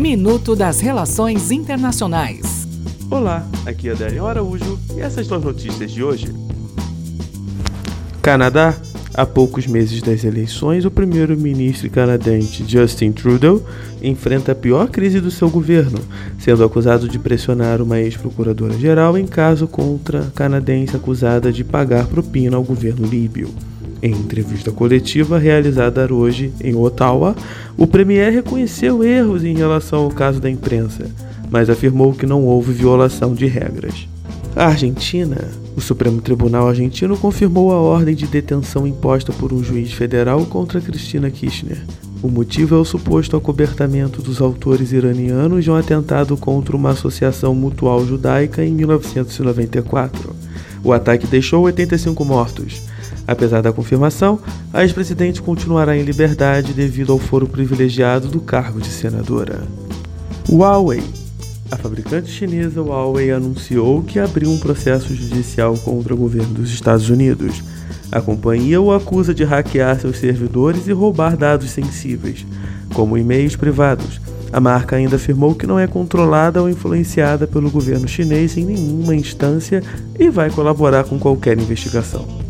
Minuto das Relações Internacionais. Olá, aqui é Adélio Araújo e essas são as notícias de hoje. Canadá. Há poucos meses das eleições, o primeiro-ministro canadense Justin Trudeau enfrenta a pior crise do seu governo, sendo acusado de pressionar uma ex-procuradora-geral em caso contra a canadense acusada de pagar propina ao governo líbio. Em entrevista coletiva realizada hoje em Ottawa, o premier reconheceu erros em relação ao caso da imprensa, mas afirmou que não houve violação de regras. A Argentina, o Supremo Tribunal Argentino confirmou a ordem de detenção imposta por um juiz federal contra Cristina Kirchner. O motivo é o suposto acobertamento dos autores iranianos de um atentado contra uma associação mutual judaica em 1994. O ataque deixou 85 mortos. Apesar da confirmação, a ex-presidente continuará em liberdade devido ao foro privilegiado do cargo de senadora. Huawei. A fabricante chinesa Huawei anunciou que abriu um processo judicial contra o governo dos Estados Unidos. A companhia o acusa de hackear seus servidores e roubar dados sensíveis, como e-mails privados. A marca ainda afirmou que não é controlada ou influenciada pelo governo chinês em nenhuma instância e vai colaborar com qualquer investigação.